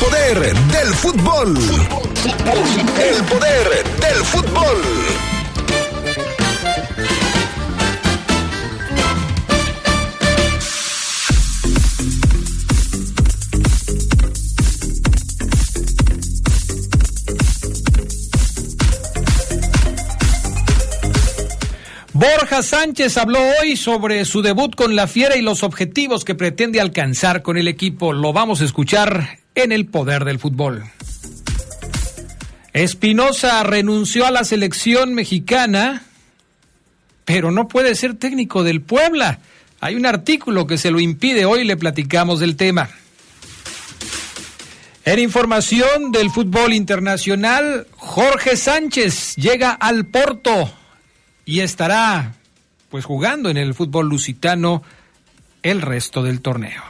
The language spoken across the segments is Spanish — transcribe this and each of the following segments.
poder del fútbol. El poder del fútbol. Borja Sánchez habló hoy sobre su debut con la Fiera y los objetivos que pretende alcanzar con el equipo. Lo vamos a escuchar en el poder del fútbol. Espinosa renunció a la selección mexicana, pero no puede ser técnico del Puebla. Hay un artículo que se lo impide. Hoy le platicamos del tema. En información del fútbol internacional, Jorge Sánchez llega al Porto y estará pues jugando en el fútbol lusitano el resto del torneo.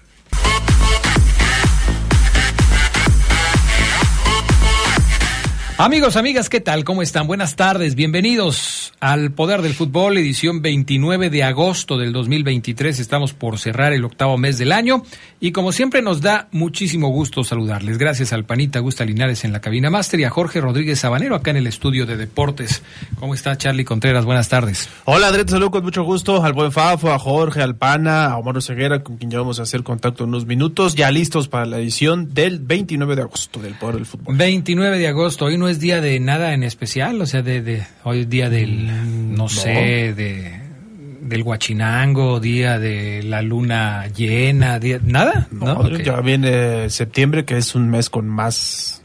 Amigos, amigas, ¿qué tal? ¿Cómo están? Buenas tardes, bienvenidos al Poder del Fútbol, edición 29 de agosto del 2023. Estamos por cerrar el octavo mes del año y como siempre nos da muchísimo gusto saludarles. Gracias al Panita Gusta Linares en la cabina máster y a Jorge Rodríguez Sabanero acá en el estudio de deportes. ¿Cómo está Charlie Contreras? Buenas tardes. Hola, Andrés, saludo con mucho gusto al buen Fafo, a Jorge, al Pana, a Omar Ceguera, con quien ya vamos a hacer contacto en unos minutos, ya listos para la edición del 29 de agosto del Poder del Fútbol. 29 de agosto, hoy no es día de nada en especial, o sea, de, de hoy es día del, no, no. sé, de del Huachinango, día de la luna llena, día, nada, ¿no? no okay. Ya viene septiembre, que es un mes con más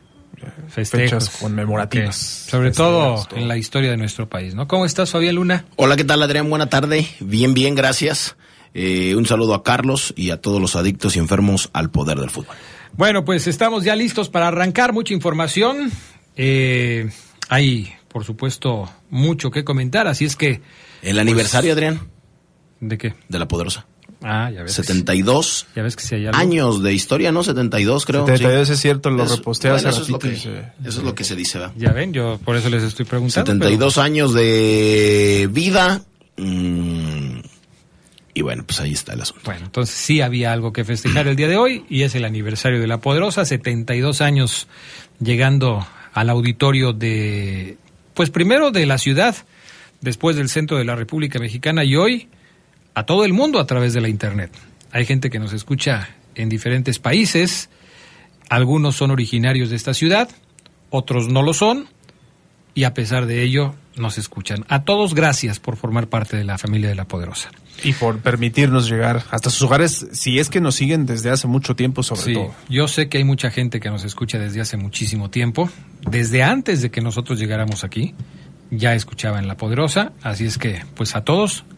Festejos. fechas conmemorativas. Okay. Sobre todo en la historia de nuestro país, ¿no? ¿Cómo estás, Fabián Luna? Hola, ¿qué tal, Adrián? Buena tarde. Bien, bien, gracias. Eh, un saludo a Carlos y a todos los adictos y enfermos al poder del fútbol. Bueno, pues estamos ya listos para arrancar. Mucha información. Eh, hay, por supuesto, mucho que comentar, así es que... El aniversario, pues, Adrián. ¿De qué? De la Poderosa. Ah, ya ves. 72 sí. ya ves que algo. años de historia, ¿no? 72 creo. 72 sí. es cierto, lo reposté bueno, hace eso, es lo que, se... eso es lo que se dice, ¿verdad? Ya ven, yo por eso les estoy preguntando. 72 pero... años de vida. Mmm, y bueno, pues ahí está el asunto. Bueno, entonces sí había algo que festejar el día de hoy y es el aniversario de La Poderosa, 72 años llegando al auditorio de, pues primero de la ciudad, después del centro de la República Mexicana y hoy a todo el mundo a través de la Internet. Hay gente que nos escucha en diferentes países, algunos son originarios de esta ciudad, otros no lo son, y a pesar de ello nos escuchan. A todos gracias por formar parte de la familia de La Poderosa. Y por permitirnos llegar hasta sus hogares, si es que nos siguen desde hace mucho tiempo sobre sí, todo. Yo sé que hay mucha gente que nos escucha desde hace muchísimo tiempo, desde antes de que nosotros llegáramos aquí, ya escuchaban La Poderosa, así es que pues a todos,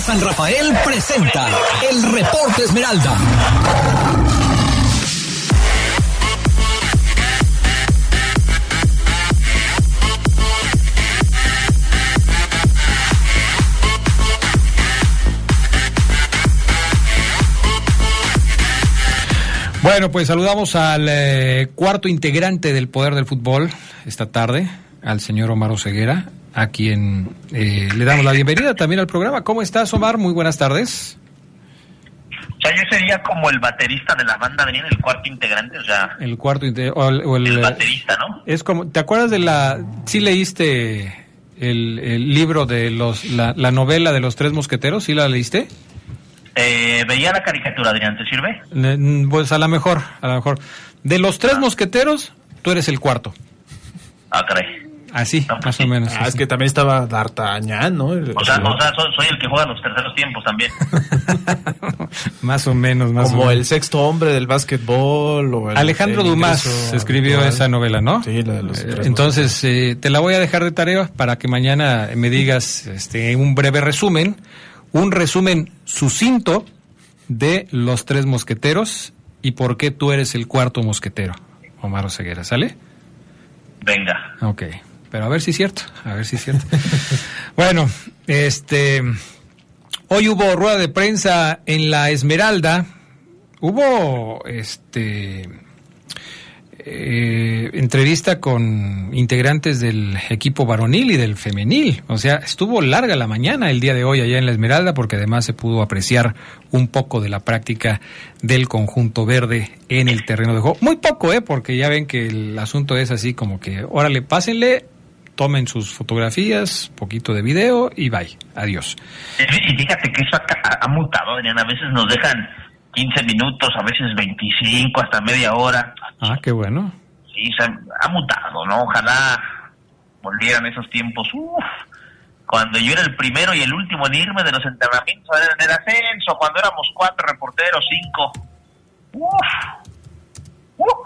San Rafael presenta el reporte Esmeralda. Bueno, pues saludamos al eh, cuarto integrante del Poder del Fútbol esta tarde, al señor Omar Oseguera, a quien eh, le damos la bienvenida también al programa. ¿Cómo estás, Omar? Muy buenas tardes. O sea, yo sería como el baterista de la banda, venía el cuarto integrante, o sea... El cuarto integrante, o el, o el, el, baterista, ¿no? Es como, ¿te acuerdas de la... sí leíste el, el libro de los, la, la, novela de los tres mosqueteros, ¿sí la leíste? Eh, veía la caricatura, Adrián, ¿te sirve? Pues a lo mejor, a lo mejor. De los tres ah. mosqueteros, tú eres el cuarto. Ah, caray. Así, más o menos. Ah, es que también estaba D'Artagnan, ¿no? El- O sea, o sea, soy, soy el que juega los terceros tiempos también. más o menos, más o como menos. el sexto hombre del básquetbol. O el- Alejandro el Dumas escribió esa novela, ¿no? Sí, la de los Eh, tres Entonces, eh, te la voy a dejar de tarea para que mañana me digas este, un breve resumen, un resumen sucinto de los tres mosqueteros y por qué tú eres el cuarto mosquetero, Omar Oseguera, ¿sale? Venga. Ok, pero a ver si es cierto, a ver si es cierto. bueno, este, hoy hubo rueda de prensa en la Esmeralda, hubo, este, eh, entrevista con integrantes del equipo varonil y del femenil, o sea, estuvo larga la mañana el día de hoy allá en la Esmeralda porque además se pudo apreciar un poco de la práctica del conjunto verde en el terreno de juego. Muy poco, ¿eh? Porque ya ven que el asunto es así como que, órale, pásenle, tomen sus fotografías, poquito de video y bye, adiós. Y fíjate que eso ha, mutado, Adrián. A veces nos dejan 15 minutos, a veces 25, hasta media hora. Ah, qué bueno. Sí, se ha, ha mutado, ¿no? Ojalá volvieran esos tiempos. Uf, cuando yo era el primero y el último en irme de los entrenamientos en el ascenso, cuando éramos cuatro reporteros, cinco. Uf, uf.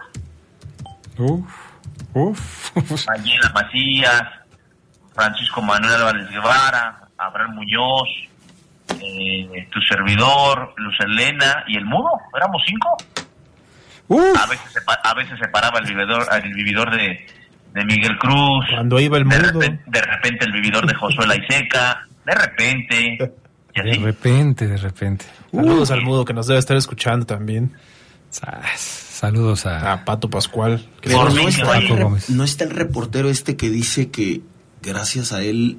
Uf, uf. Mayela Macías, Francisco Manuel Álvarez Guevara, Abraham Muñoz, eh, tu servidor, Luz Elena y el mudo. Éramos cinco. Uf. A veces se, a veces se paraba el vividor, el vividor de, de Miguel Cruz. Cuando iba el de, mudo. repente, de repente el vividor de Josué Laiseca. De repente. Y De repente, de repente. Saludos al mudo que nos debe estar escuchando también. Sas, Saludos a... A Pato Pascual. que Pero no está, Gómez. no está el reportero este que dice que gracias a él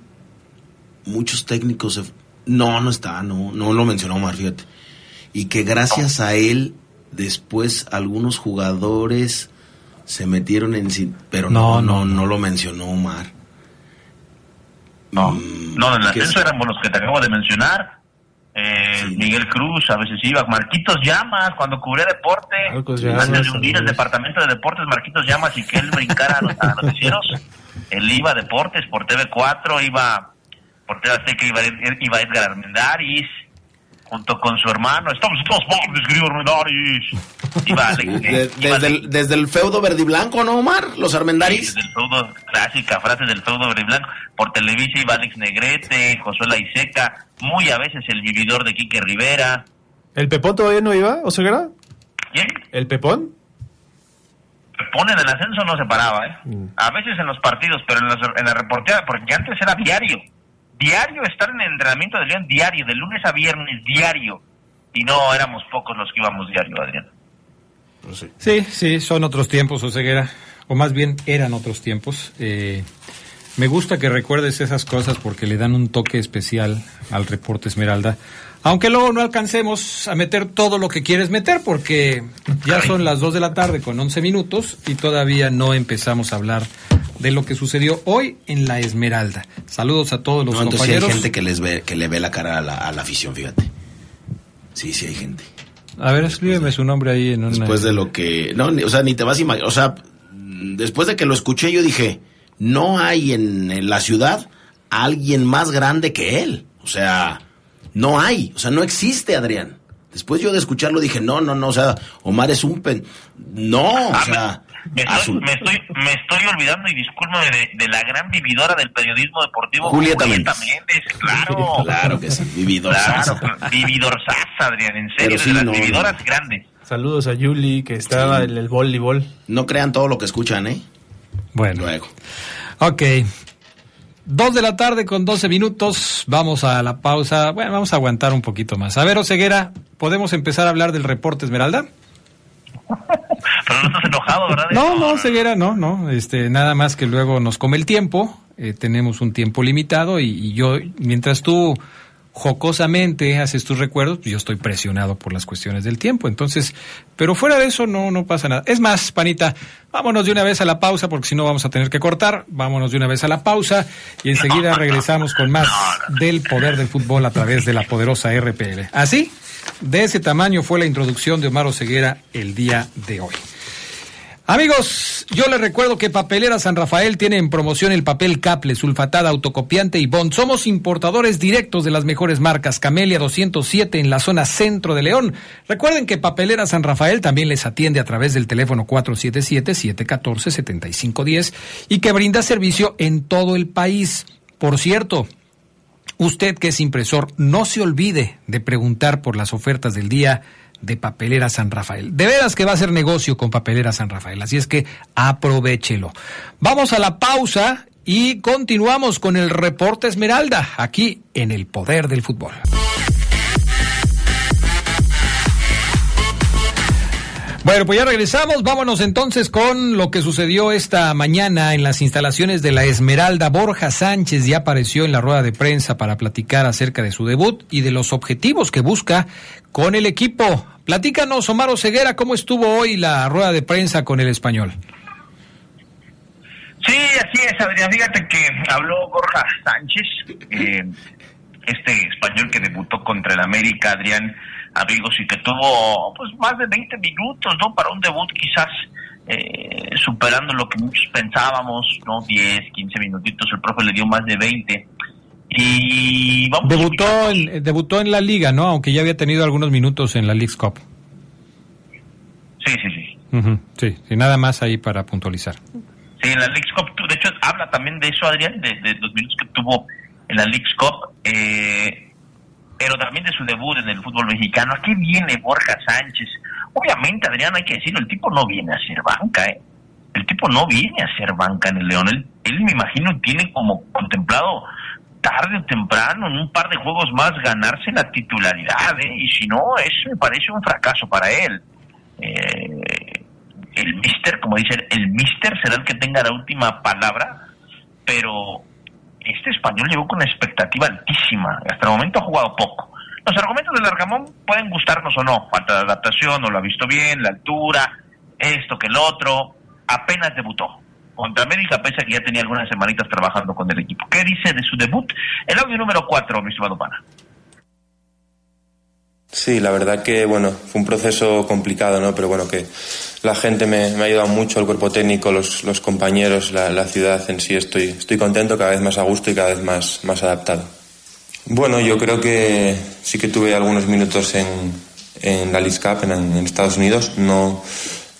muchos técnicos se... No, no está, no, no lo mencionó Omar, fíjate. Y que gracias a él después algunos jugadores se metieron en... Pero no, No, no, no, no, lo mencionó Omar. No, Mm, no, en el ascenso éramos los que te acabo de mencionar. Eh, Sí. Miguel Cruz a veces iba, Marquitos Llamas cuando cubría deporte, Llamas, antes de unir el departamento de deportes Marquitos Llamas y que él brincara a los, a los noticieros, él iba a deportes por TV4, iba por TV Azteca, iba, iba Edgar Armendáriz, junto con su hermano, estamos todos partes, querido Armendáriz. Iba Alex, De- iba desde, el, desde el feudo verde y blanco, ¿no, Omar? Los Armendaris. desde el feudo, clásica frase del feudo verde y blanco. Por Televisa iba Alex Negrete, Josué Laiseca, muy a veces el vividor de Quique Rivera. ¿El Pepón todavía no iba, Oseguera? ¿Quién? ¿El Pepón? Pone en el ascenso no se paraba, ¿eh? Mm. A veces en los partidos, pero en, los- en la reporteada, porque antes era diario. Diario estar en el entrenamiento de León, diario, de lunes a viernes, diario. Y no éramos pocos los que íbamos diario, Adrián. Sí, sí, son otros tiempos, Oseguera. O más bien eran otros tiempos. Eh, me gusta que recuerdes esas cosas porque le dan un toque especial al reporte Esmeralda. Aunque luego no alcancemos a meter todo lo que quieres meter porque ya son las 2 de la tarde con 11 minutos y todavía no empezamos a hablar de lo que sucedió hoy en la Esmeralda. Saludos a todos los No, entonces sí hay compañeros. gente que les ve, que le ve la cara a la, a la afición, fíjate. Sí, sí hay gente. A ver, escríbeme su nombre ahí en una... Después de lo que. No, ni- o sea, ni te vas a imaginar. O sea, después de que lo escuché, yo dije: no hay en, en la ciudad alguien más grande que él. O sea, no hay. O sea, no existe, Adrián. Después yo de escucharlo dije: no, no, no. O sea, Omar es un pen. No, o Ah, sea. me, estoy, me, estoy, me estoy olvidando y discúlpame de, de la gran vividora del periodismo deportivo, Julieta Méndez. Méndez, claro. Claro que sí, vividor. Claro, Sasa. vividor Sasa, Adrián, en serio, Pero sí, de las no, vividoras no. grandes. Saludos a Yuli, que estaba Sí. en el voleibol. No crean todo lo que escuchan, ¿eh? Bueno. Luego. Ok. Dos de la tarde con 12 minutos. Vamos a la pausa. Bueno, vamos a aguantar un poquito más. A ver, Oseguera, ¿podemos empezar a hablar del reporte Esmeralda? Pero no estás enojado, ¿verdad? No, no, Ceguera, no, no. Este, nada más que luego nos come el tiempo. eh, tenemos un tiempo limitado y, y yo, mientras tú jocosamente haces tus recuerdos, pues yo estoy presionado por las cuestiones del tiempo. Entonces, pero fuera de eso no, no pasa nada. Es más, Panita, vámonos de una vez a la pausa porque si no vamos a tener que cortar. Vámonos de una vez a la pausa y enseguida regresamos con más del poder del fútbol a través de la poderosa RPL. Así, de ese tamaño fue la introducción de Omar Ceguera el día de hoy. Amigos, yo les recuerdo que Papelera San Rafael tiene en promoción el papel Caple, sulfatada, autocopiante y bond. Somos importadores directos de las mejores marcas. Camelia 207 en la zona centro de León. Recuerden que Papelera San Rafael también les atiende a través del teléfono 477-714-7510 y que brinda servicio en todo el país. Por cierto, usted que es impresor, no se olvide de preguntar por las ofertas del día de Papelera San Rafael. De veras que va a ser negocio con Papelera San Rafael, así es que aprovechelo. Vamos a la pausa y continuamos con el reporte Esmeralda, aquí en el Poder del Fútbol. Bueno, pues ya regresamos. Vámonos entonces con lo que sucedió esta mañana en las instalaciones de la Esmeralda. Borja Sánchez ya apareció en la rueda de prensa para platicar acerca de su debut y de los objetivos que busca con el equipo. Platícanos, Omar Ceguera, cómo estuvo hoy la rueda de prensa con el español. Sí, así es, Adrián. Fíjate que habló Borja Sánchez, eh, este español que debutó contra el América, Adrián amigos, y que tuvo pues más de 20 minutos, ¿no? Para un debut quizás eh, superando lo que muchos pensábamos, ¿no? 10, 15 minutitos, el profe le dio más de 20. Y vamos debutó en, debutó en la liga, ¿no? Aunque ya había tenido algunos minutos en la League's Cup. Sí, sí, sí. Sí, nada más ahí para puntualizar. Sí, en la League's Cup, de hecho, habla también de eso, Adrián, de, de los minutos que tuvo en la League's Cup. Eh, pero también de su debut en el fútbol mexicano. Aquí viene Borja Sánchez. Obviamente, Adrián, hay que decirlo, el tipo no viene a ser banca, ¿eh? El tipo no viene a ser banca en el León. Él, me imagino, tiene como contemplado tarde o temprano, en un par de juegos más, ganarse la titularidad, ¿eh? Y si no, eso me parece un fracaso para él. Eh, el mister, como dicen, el mister será el que tenga la última palabra, pero este español llegó con una expectativa altísima. Hasta el momento ha jugado poco. Los argumentos del Largamón pueden gustarnos o no. Falta de adaptación, no lo ha visto bien, la altura, esto que el otro. Apenas debutó. Contra América, pese a que ya tenía algunas semanitas trabajando con el equipo. ¿Qué dice de su debut? El audio número 4, mi estimado pana. Sí, la verdad que bueno, fue un proceso complicado, ¿no? Pero bueno, que la gente me, ha ayudado mucho, el cuerpo técnico, los, los compañeros, la, ciudad en sí. Estoy, estoy contento, cada vez más a gusto y cada vez más, más adaptado. Bueno, yo creo que sí que tuve algunos minutos en, en la League Cup en, Estados Unidos. No,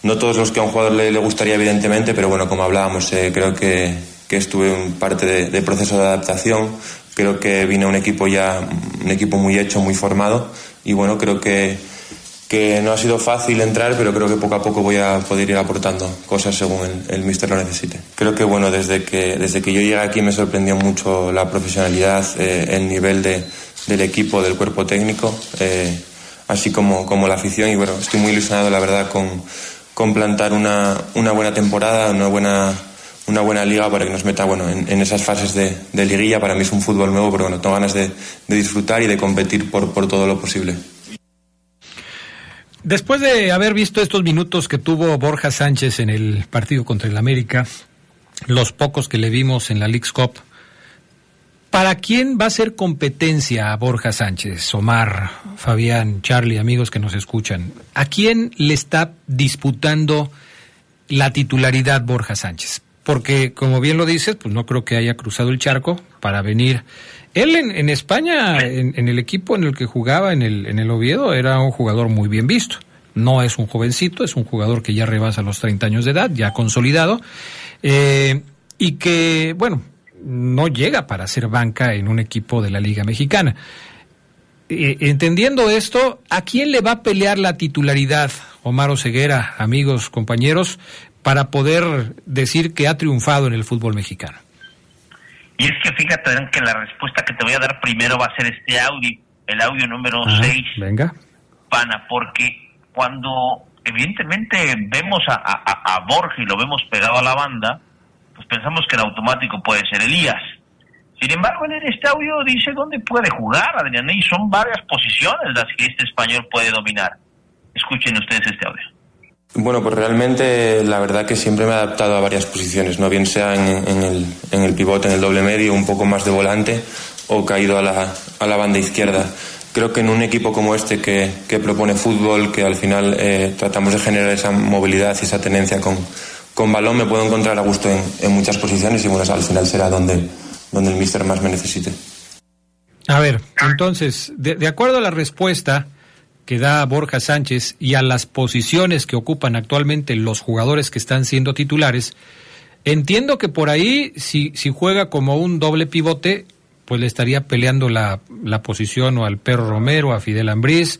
no todos los que a un jugador le, gustaría, evidentemente, pero bueno, como hablábamos, eh, creo que, que estuve en parte de, de proceso de adaptación. Creo que vine a un equipo ya, un equipo muy hecho, muy formado y bueno, creo que, que no ha sido fácil entrar, pero creo que poco a poco voy a poder ir aportando cosas según el, el míster lo necesite. Creo que bueno, desde que, desde que yo llegué aquí me sorprendió mucho la profesionalidad, eh, el nivel de, del equipo, del cuerpo técnico, eh, así como, como la afición y bueno, estoy muy ilusionado la verdad con, con plantar una, una buena temporada, una buena una buena liga para que nos meta bueno, en, esas fases de, de, liguilla. Para mí es un fútbol nuevo, pero bueno, tengo ganas de, de disfrutar y de competir por, por todo lo posible. Después de haber visto estos minutos que tuvo Borja Sánchez en el partido contra el América, los pocos que le vimos en la League's Cup, ¿para quién va a ser competencia a Borja Sánchez? Omar, Fabián, Charlie, amigos que nos escuchan. ¿A quién le está disputando la titularidad Borja Sánchez? Porque como bien lo dices, pues no creo que haya cruzado el charco para venir. Él en, España, en, el equipo en el que jugaba, en el, en el Oviedo, era un jugador muy bien visto. No es un jovencito, es un jugador que ya rebasa los 30 años de edad, ya consolidado, eh, y que, bueno, no llega para ser banca en un equipo de la Liga Mexicana. Eh, entendiendo esto, ¿a quién le va a pelear la titularidad? Omar Oseguera, amigos, compañeros, para poder decir que ha triunfado en el fútbol mexicano? Y es que fíjate que la respuesta que te voy a dar primero va a ser este audio, el audio número 6. Venga. Pana, porque cuando evidentemente vemos a, a, a Borja y lo vemos pegado a la banda, pues pensamos que el automático puede ser Elías. Sin embargo, en este audio dice dónde puede jugar, Adrián, y son varias posiciones las que este español puede dominar. Escuchen ustedes este audio. Bueno, pues realmente la verdad que siempre me he adaptado a varias posiciones, no bien sea en, el, pivote, en el doble medio, un poco más de volante o caído a la, banda izquierda. creo que en un equipo como este que, propone fútbol, que al final eh, tratamos de generar esa movilidad y esa tenencia con, con balón, me puedo encontrar a gusto en, muchas posiciones y bueno, al final será donde, el míster más me necesite. A ver, entonces, de, acuerdo a la respuesta que da Borja Sánchez y a las posiciones que ocupan actualmente los jugadores que están siendo titulares, entiendo que por ahí, si, si juega como un doble pivote, pues le estaría peleando la, la posición o al Perro Romero, a Fidel Ambriz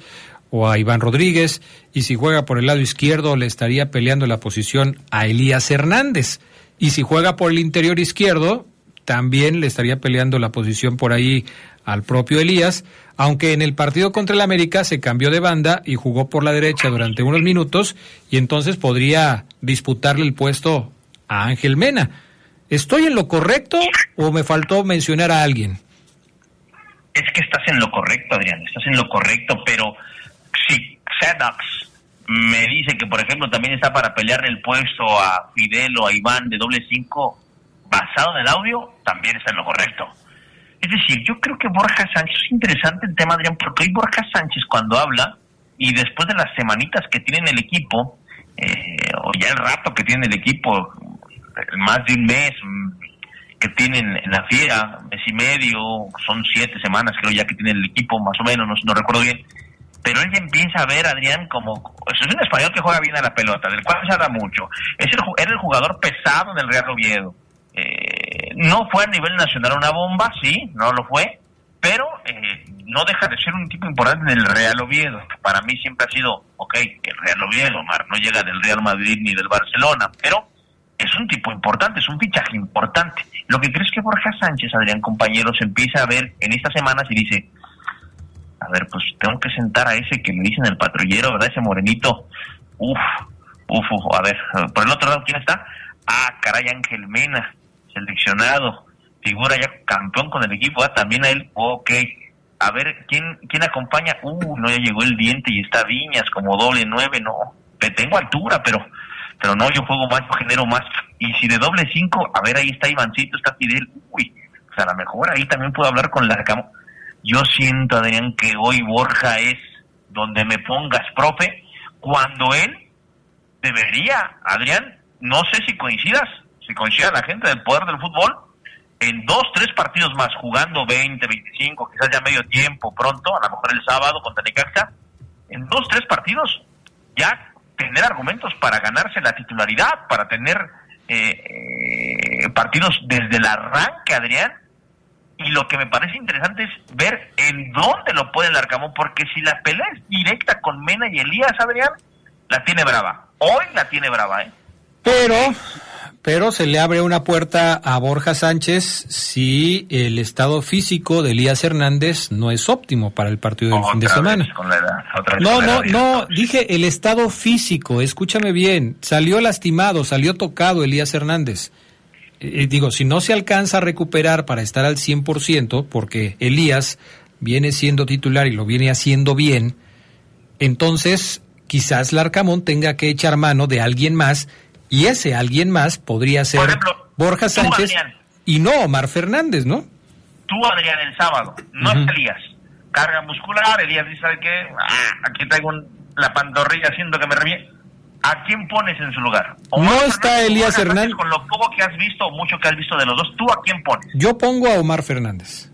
o a Iván Rodríguez, y si juega por el lado izquierdo le estaría peleando la posición a Elías Hernández, y si juega por el interior izquierdo, también le estaría peleando la posición por ahí al propio Elías, aunque en el partido contra el América se cambió de banda y jugó por la derecha durante unos minutos y entonces podría disputarle el puesto a Ángel Mena. ¿Estoy en lo correcto o me faltó mencionar a alguien? Es que estás en lo correcto, Adrián, estás en lo correcto, pero si Sedax me dice que, por ejemplo, también está para pelear el puesto a Fidel o a Iván de doble cinco, basado en el audio, también está en lo correcto. Es decir, yo creo que Borja Sánchez, es interesante el tema, Adrián, porque hoy Borja Sánchez cuando habla, y después de las semanitas que tiene el equipo, eh, o ya el rato que tiene el equipo, más de un mes que tienen en la fiera, mes y medio, son siete semanas creo ya que tiene el equipo, más o menos, no, no recuerdo bien, pero él ya empieza a ver, Adrián, como es un español que juega bien a la pelota, del cual se habla mucho, es el, era el jugador pesado en el Real Oviedo, eh, no fue a nivel nacional una bomba, sí, no lo fue, pero eh, no deja de ser un tipo importante en el Real Oviedo, que para mí siempre ha sido, ok, el Real Oviedo, Mar, no llega del Real Madrid ni del Barcelona, pero es un tipo importante, es un fichaje importante. Lo que crees que Borja Sánchez, Adrián, compañeros, empieza a ver en estas semanas y dice, a ver, pues tengo que sentar a ese que me dicen el patrullero, ¿verdad? Ese morenito, uf, uf, uf, a ver, por el otro lado, ¿quién está? Ah, caray, Ángel Mena, seleccionado, figura ya campeón con el equipo, ah, también a él, ok. A ver, ¿quién, quién acompaña? Uh, no, ya llegó el diente y está Viñas como doble nueve, no. Tengo altura, pero pero no, yo juego más, genero más. Y si de doble cinco, a ver, ahí está Ivancito, está Fidel, uy, pues a lo mejor ahí también puedo hablar con la cama. Yo siento, Adrián, que hoy Borja es donde me pongas, profe, cuando él debería, Adrián, no sé si coincidas, si coincida la gente del poder del fútbol, en dos, tres partidos más, jugando 20, 25, quizás ya medio tiempo, pronto, a lo mejor el sábado contra Necaxa, en dos, tres partidos, ya tener argumentos para ganarse la titularidad, para tener eh, partidos desde el arranque, Adrián. Y lo que me parece interesante es ver en dónde lo puede el Arcamón, porque si la pelea es directa con Mena y Elías, Adrián, la tiene brava. Hoy la tiene brava, ¿eh? Pero, pero se le abre una puerta a Borja Sánchez si el estado físico de Elías Hernández no es óptimo para el partido del fin de semana. no, no, no, dije el estado físico, escúchame bien, salió lastimado, salió tocado Elías Hernández. Eh, digo, si no se alcanza a recuperar para estar al 100%, porque Elías viene siendo titular y lo viene haciendo bien, entonces quizás Larcamón tenga que echar mano de alguien más y ese alguien más podría ser ejemplo, Borja Sánchez tú, Adrián, y no Omar Fernández, ¿no? Tú, Adrián, el sábado, no uh -huh. Elías. Carga muscular, Elías dice, ¿sabe qué? Ah, aquí traigo la pantorrilla haciendo que me reviente. ¿A quién pones en su lugar? Omar no Fernández, está Elías Hernández. Con lo poco que has visto o mucho que has visto de los dos, ¿tú a quién pones? Yo pongo a Omar Fernández.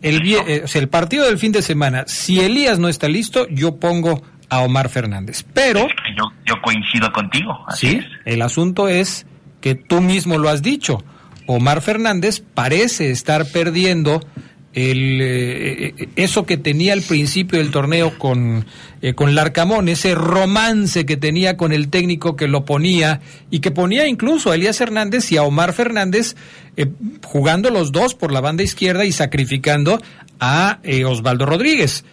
El, eh, o sea, el partido del fin de semana, si Elías no está listo, yo pongo a Omar Fernández. Pero... Yo, yo, coincido contigo. sí, es. el asunto es que tú mismo lo has dicho. Omar Fernández parece estar perdiendo el, eh, eso que tenía al principio del torneo con, eh, con Larcamón, ese romance que tenía con el técnico que lo ponía y que ponía incluso a Elías Hernández y a Omar Fernández eh, jugando los dos por la banda izquierda y sacrificando a Osvaldo Rodríguez.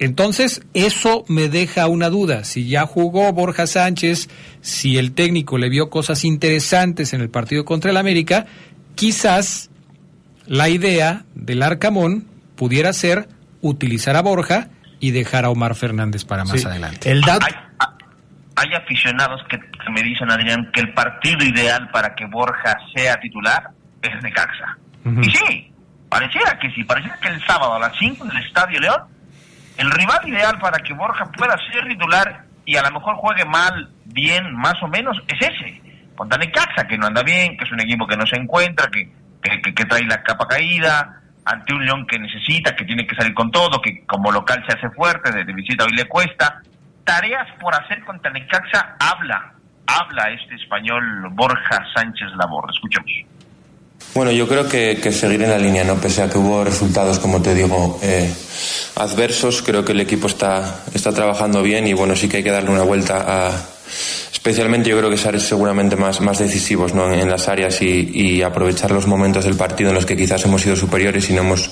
Entonces, eso me deja una duda. Si ya jugó Borja Sánchez, si el técnico le vio cosas interesantes en el partido contra el América, quizás la idea del Arcamón pudiera ser utilizar a Borja y dejar a Omar Fernández para más Sí. adelante. El dato. Hay, hay aficionados que, que me dicen, Adrián, que el partido ideal para que Borja sea titular es Necaxa. Ujú. Y sí, pareciera que sí, pareciera que el sábado a las 5 en el Estadio León el rival ideal para que Borja pueda ser titular y a lo mejor juegue mal, bien, más o menos, es ese. Contra Necaxa, que no anda bien, que es un equipo que no se encuentra, que, que, que trae la capa caída, ante un León que necesita, que tiene que salir con todo, que como local se hace fuerte, de, visita hoy le cuesta. Tareas por hacer contra Necaxa, habla, habla este español Borja Sánchez Labor. Escuchemos. Bueno, yo creo que, seguir en la línea, ¿no? Pese a que hubo resultados, como te digo, eh, adversos, creo que el equipo está, está trabajando bien y bueno, sí que hay que darle una vuelta a, especialmente yo creo que ser seguramente más, más decisivos ¿no? en, las áreas y, aprovechar los momentos del partido en los que quizás hemos sido superiores y no hemos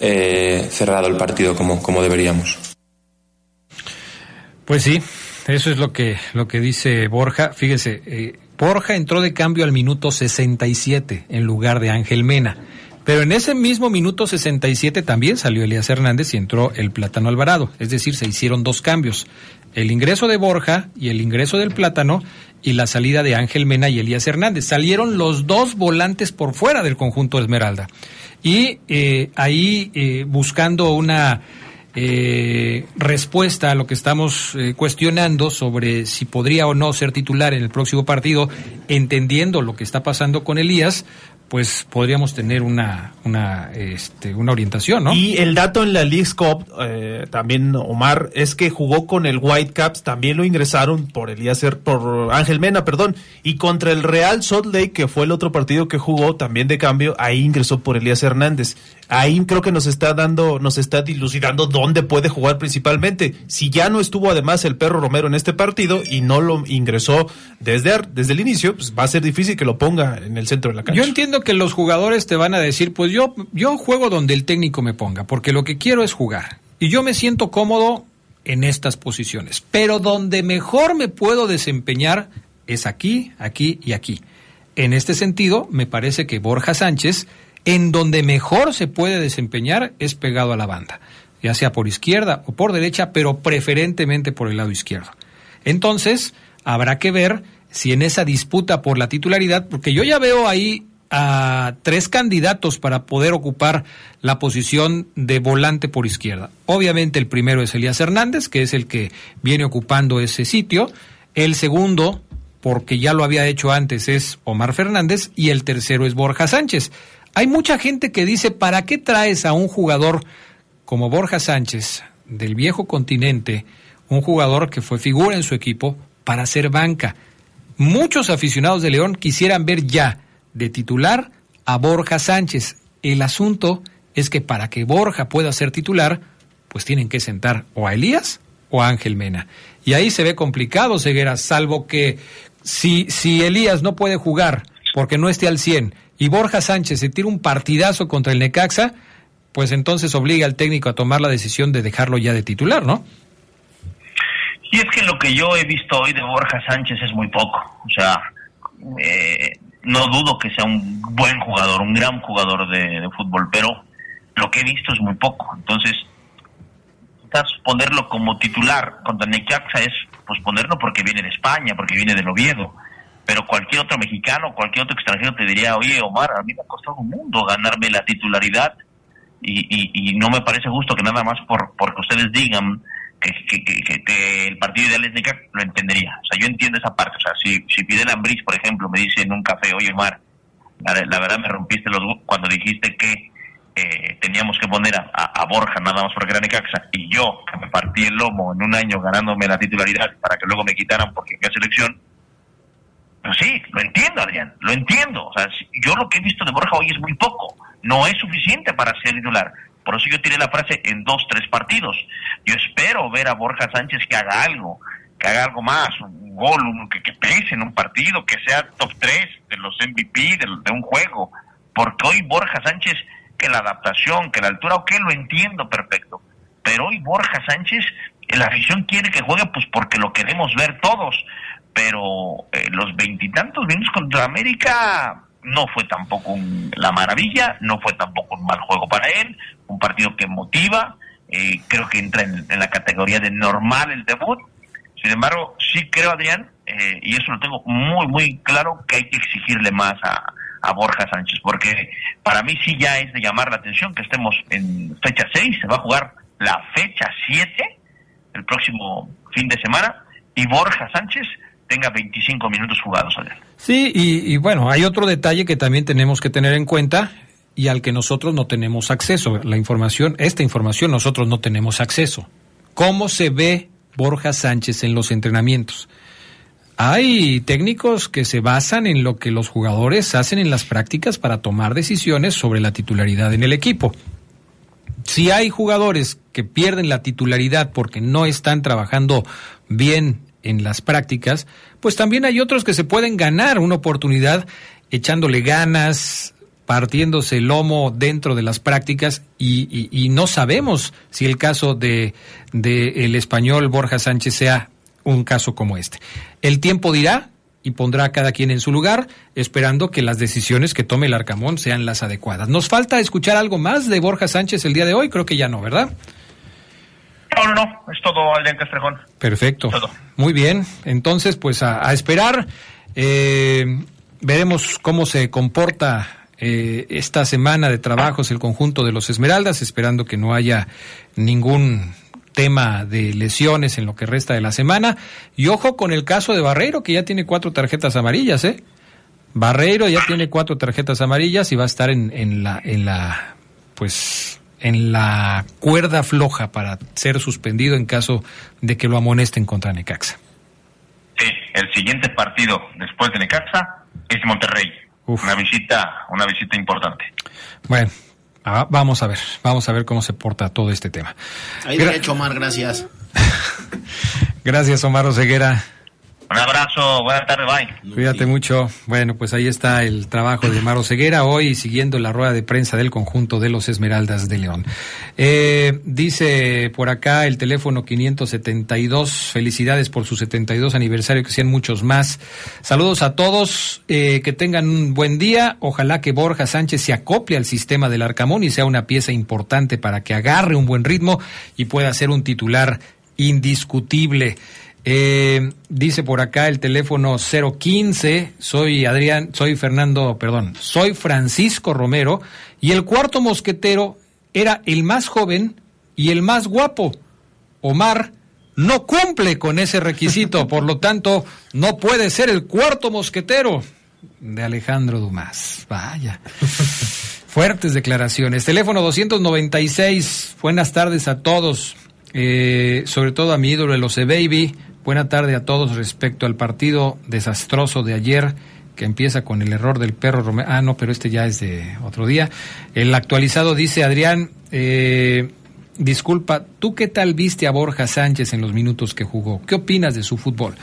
eh, cerrado el partido como, como deberíamos. Pues sí, eso es lo que, lo que dice Borja. Fíjese, eh, Borja entró de cambio al minuto 67 en lugar de Ángel Mena. Pero en ese mismo minuto 67 también salió Elías Hernández y entró el Plátano Alvarado. Es decir, se hicieron dos cambios el ingreso de Borja y el ingreso del Plátano y la salida de Ángel Mena y Elías Hernández. Salieron los dos volantes por fuera del conjunto Esmeralda. Y eh, ahí eh, buscando una eh, respuesta a lo que estamos cuestionando sobre si podría o no ser titular en el próximo partido, entendiendo lo que está pasando con Elías, pues podríamos tener una, una, este, una orientación, ¿no? Y el dato en la League Cup, eh, también Omar, es que jugó con el Whitecaps, también lo ingresaron por Elías, por Ángel Mena, perdón, y contra el Real Salt Lake, que fue el otro partido que jugó, también de cambio, ahí ingresó por Elías Hernández. Ahí creo que nos está dando, nos está dilucidando dónde puede jugar principalmente. Si ya no estuvo además el perro Romero en este partido y no lo ingresó desde, desde el inicio, pues va a ser difícil que lo ponga en el centro de la cancha. Yo entiendo que los jugadores te van a decir, pues yo, yo juego donde el técnico me ponga, porque lo que quiero es jugar. Y yo me siento cómodo en estas posiciones. Pero donde mejor me puedo desempeñar es aquí, aquí y aquí. En este sentido, me parece que Borja Sánchez, en donde mejor se puede desempeñar es pegado a la banda, ya sea por izquierda o por derecha, pero preferentemente por el lado izquierdo. Entonces, habrá que ver si en esa disputa por la titularidad, porque yo ya veo ahí a tres candidatos para poder ocupar la posición de volante por izquierda. Obviamente el primero es Elías Hernández, que es el que viene ocupando ese sitio. El segundo, porque ya lo había hecho antes, es Omar Fernández. Y el tercero es Borja Sánchez. Hay mucha gente que dice, ¿para qué traes a un jugador como Borja Sánchez del viejo continente, un jugador que fue figura en su equipo, para ser banca? Muchos aficionados de León quisieran ver ya de titular a Borja Sánchez. El asunto es que para que Borja pueda ser titular, pues tienen que sentar o a Elías o a Ángel Mena. Y ahí se ve complicado, Ceguera, salvo que si, si Elías no puede jugar porque no esté al 100 y Borja Sánchez se tira un partidazo contra el Necaxa, pues entonces obliga al técnico a tomar la decisión de dejarlo ya de titular, ¿no? Y es que lo que yo he visto hoy de Borja Sánchez es muy poco. O sea, eh, no dudo que sea un buen jugador, un gran jugador de, fútbol, pero lo que he visto es muy poco. Entonces, quizás ponerlo como titular contra Necaxa es pues ponerlo porque viene de España, porque viene del Oviedo. Pero cualquier otro mexicano, cualquier otro extranjero te diría, oye Omar, a mí me ha costado un mundo ganarme la titularidad y, y, no me parece justo que nada más por porque ustedes digan que, el partido ideal es Necaxa, lo entendería. O sea, yo entiendo esa parte. O sea, si, si Fidel Ambris, por ejemplo, me dice en un café, oye, Omar, la, verdad me rompiste los cuando dijiste que eh, teníamos que poner a, Borja nada más porque era Necaxa y yo que me partí el lomo en un año ganándome la titularidad para que luego me quitaran porque qué selección. Pero sí, lo entiendo, Adrián, lo entiendo. O sea, yo lo que he visto de Borja hoy es muy poco. No es suficiente para ser titular. Por eso yo tiré la frase en dos, tres partidos. Yo espero ver a Borja Sánchez que haga algo, que haga algo más, un gol, que, que pese en un partido, que sea top 3 de los MVP de, un juego. Porque hoy Borja Sánchez, que la adaptación, que la altura, ok, lo entiendo perfecto. Pero hoy Borja Sánchez, la afición quiere que juegue pues porque lo queremos ver todos. Pero eh, los veintitantos minutos contra América no fue tampoco la maravilla, no fue tampoco un mal juego para él, un partido que motiva, eh, creo que entra en, la categoría de normal el debut. Sin embargo, sí creo, Adrián, eh, y eso lo tengo muy, muy claro, que hay que exigirle más a, a Borja Sánchez, porque para mí sí ya es de llamar la atención que estemos en fecha 6, se va a jugar la fecha 7, el próximo fin de semana, y Borja Sánchez tenga 25 minutos jugados. Sí, y, y bueno, hay otro detalle que también tenemos que tener en cuenta y al que nosotros no tenemos acceso. La información, esta información nosotros no tenemos acceso. ¿Cómo se ve Borja Sánchez en los entrenamientos? Hay técnicos que se basan en lo que los jugadores hacen en las prácticas para tomar decisiones sobre la titularidad en el equipo. Si hay jugadores que pierden la titularidad porque no están trabajando bien en las prácticas, pues también hay otros que se pueden ganar una oportunidad echándole ganas, partiéndose el lomo dentro de las prácticas y, no sabemos si el caso de, el español Borja Sánchez sea un caso como este. El tiempo dirá y pondrá a cada quien en su lugar, esperando que las decisiones que tome el Arcamón sean las adecuadas. Nos falta escuchar algo más de Borja Sánchez el día de hoy, creo que ya no, ¿verdad? No, no, no, es todo Alden Castrejón. Perfecto. Muy bien, entonces pues a, esperar. Eh, veremos cómo se comporta eh, esta semana de trabajos el conjunto de los Esmeraldas, esperando que no haya ningún tema de lesiones en lo que resta de la semana. Y ojo con el caso de Barreiro, que ya tiene cuatro tarjetas amarillas, ¿eh? Barreiro ya tiene cuatro tarjetas amarillas y va a estar en, en la, en la, pues, en la cuerda floja para ser suspendido en caso de que lo amonesten contra Necaxa. Sí, el siguiente partido después de Necaxa es Monterrey. Una visita, una visita importante. Bueno, ah, vamos a ver, vamos a ver cómo se porta todo este tema. Ahí derecho, Omar, gracias. gracias, Omar Oseguera. Un abrazo, buenas tardes, bye. Cuídate mucho. Bueno, pues ahí está el trabajo de Maro Ceguera hoy siguiendo la rueda de prensa del conjunto de los Esmeraldas de León. Eh, dice por acá el teléfono 572, felicidades por su 72 aniversario, que sean muchos más. Saludos a todos, eh, que tengan un buen día. Ojalá que Borja Sánchez se acople al sistema del Arcamón y sea una pieza importante para que agarre un buen ritmo y pueda ser un titular indiscutible. Eh, dice por acá el teléfono 015, soy Adrián, soy Fernando, perdón, soy Francisco Romero y el cuarto mosquetero era el más joven y el más guapo. Omar no cumple con ese requisito, por lo tanto no puede ser el cuarto mosquetero de Alejandro Dumas. Vaya. Fuertes declaraciones. Teléfono 296. Buenas tardes a todos. Eh, sobre todo a mi ídolo, el Baby. Buena tarde a todos respecto al partido desastroso de ayer que empieza con el error del perro Romero. Ah, no, pero este ya es de otro día. El actualizado dice Adrián, eh, disculpa, ¿tú qué tal viste a Borja Sánchez en los minutos que jugó? ¿Qué opinas de su fútbol?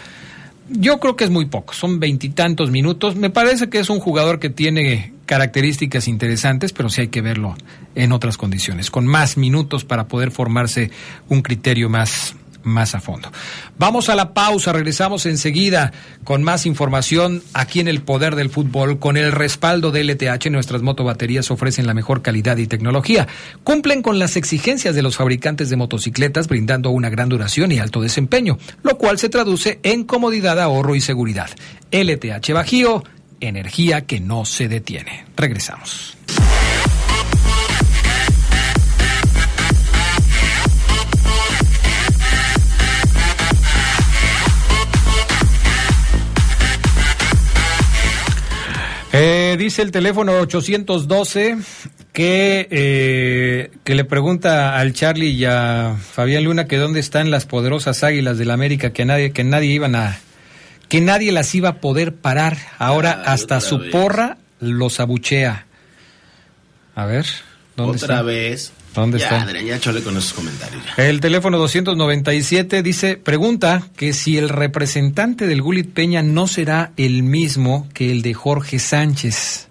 Yo creo que es muy poco, son veintitantos minutos. Me parece que es un jugador que tiene características interesantes, pero sí hay que verlo en otras condiciones, con más minutos para poder formarse un criterio más, más a fondo. Vamos a la pausa, regresamos enseguida con más información aquí en el Poder del Fútbol. Con el respaldo de LTH, nuestras motobaterías ofrecen la mejor calidad y tecnología. Cumplen con las exigencias de los fabricantes de motocicletas, brindando una gran duración y alto desempeño, lo cual se traduce en comodidad, ahorro y seguridad. LTH Bajío, energía que no se detiene. Regresamos. Eh, dice el teléfono 812 que, eh, que le pregunta al Charlie y a Fabián Luna que dónde están las poderosas águilas del la América que nadie, que nadie iban a, que nadie las iba a poder parar. Ahora hasta su porra los abuchea. A ver, ¿dónde Otra vez. ¿Dónde ya, está? Adrián, ya chole con esos comentarios. El teléfono 297 dice, pregunta que si el representante del Gulit Peña no será el mismo que el de Jorge Sánchez.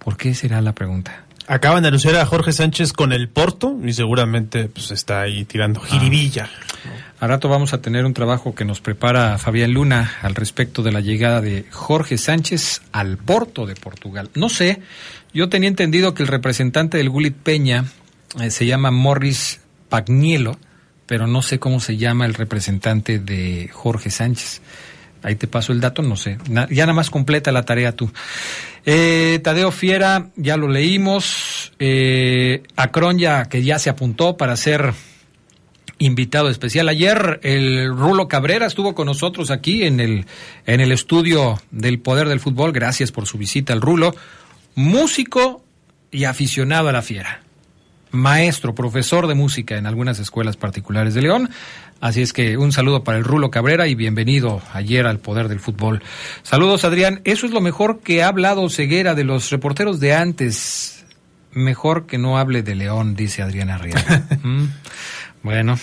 ¿Por qué será la pregunta? Acaban de anunciar a Jorge Sánchez con el Porto y seguramente pues está ahí tirando jiribilla. A rato vamos a tener un trabajo que nos prepara Fabián Luna al respecto de la llegada de Jorge Sánchez al Porto de Portugal. No sé, yo tenía entendido que el representante del Gulit Peña eh, se llama Morris Pagnielo, pero no sé cómo se llama el representante de Jorge Sánchez. Ahí te paso el dato, no sé. Ya nada más completa la tarea tú. Eh, Tadeo Fiera, ya lo leímos. Eh, Acron ya que ya se apuntó para ser invitado especial. Ayer el Rulo Cabrera estuvo con nosotros aquí en el, en el estudio del Poder del Fútbol. Gracias por su visita al Rulo. Músico y aficionado a la fiera. Maestro, profesor de música en algunas escuelas particulares de León. Así es que un saludo para el Rulo Cabrera y bienvenido ayer al Poder del Fútbol. Saludos, Adrián. Eso es lo mejor que ha hablado Ceguera de los reporteros de antes. Mejor que no hable de León, dice Adrián Arriaga. ¿Mm? Bueno,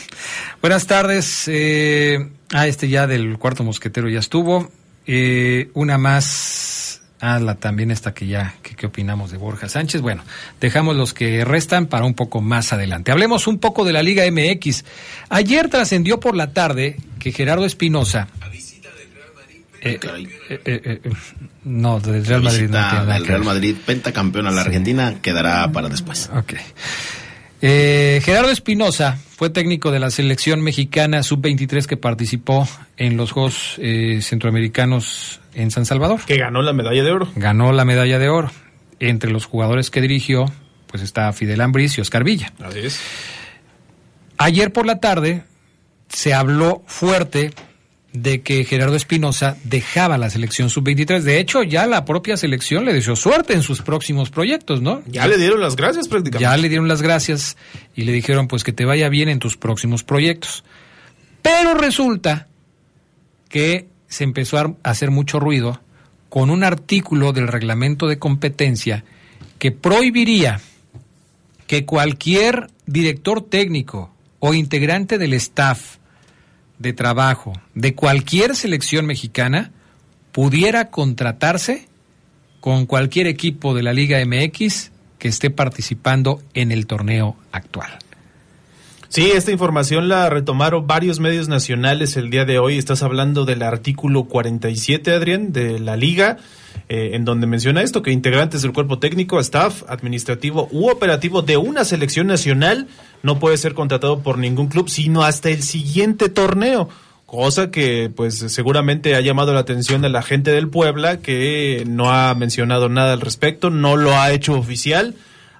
buenas tardes. Eh, ah, este ya del cuarto mosquetero ya estuvo. Eh, una más. Ah, la también esta que ya, que, ¿qué opinamos de Borja Sánchez? Bueno, dejamos los que restan para un poco más adelante. Hablemos un poco de la Liga MX. Ayer trascendió por la tarde que Gerardo Espinosa. Eh, eh, eh, no, del Real Madrid no tiene Visita nada del que Real. Madrid, pentacampeón a la Argentina, quedará para después. Ok. Eh, Gerardo Espinosa fue técnico de la selección mexicana sub-23 que participó en los Juegos eh, Centroamericanos en San Salvador. Que ganó la medalla de oro. Ganó la medalla de oro. Entre los jugadores que dirigió, pues está Fidel Ambris y Oscar Villa. Así es. Ayer por la tarde se habló fuerte de que Gerardo Espinosa dejaba la selección sub-23. De hecho, ya la propia selección le deseó suerte en sus próximos proyectos, ¿no? Ya le dieron las gracias prácticamente. Ya le dieron las gracias y le dijeron pues que te vaya bien en tus próximos proyectos. Pero resulta que se empezó a hacer mucho ruido con un artículo del reglamento de competencia que prohibiría que cualquier director técnico o integrante del staff de trabajo de cualquier selección mexicana pudiera contratarse con cualquier equipo de la Liga MX que esté participando en el torneo actual. Sí, esta información la retomaron varios medios nacionales el día de hoy. Estás hablando del artículo 47, Adrián, de la liga, eh, en donde menciona esto, que integrantes del cuerpo técnico, staff, administrativo u operativo de una selección nacional no puede ser contratado por ningún club, sino hasta el siguiente torneo. Cosa que pues seguramente ha llamado la atención de la gente del Puebla, que no ha mencionado nada al respecto, no lo ha hecho oficial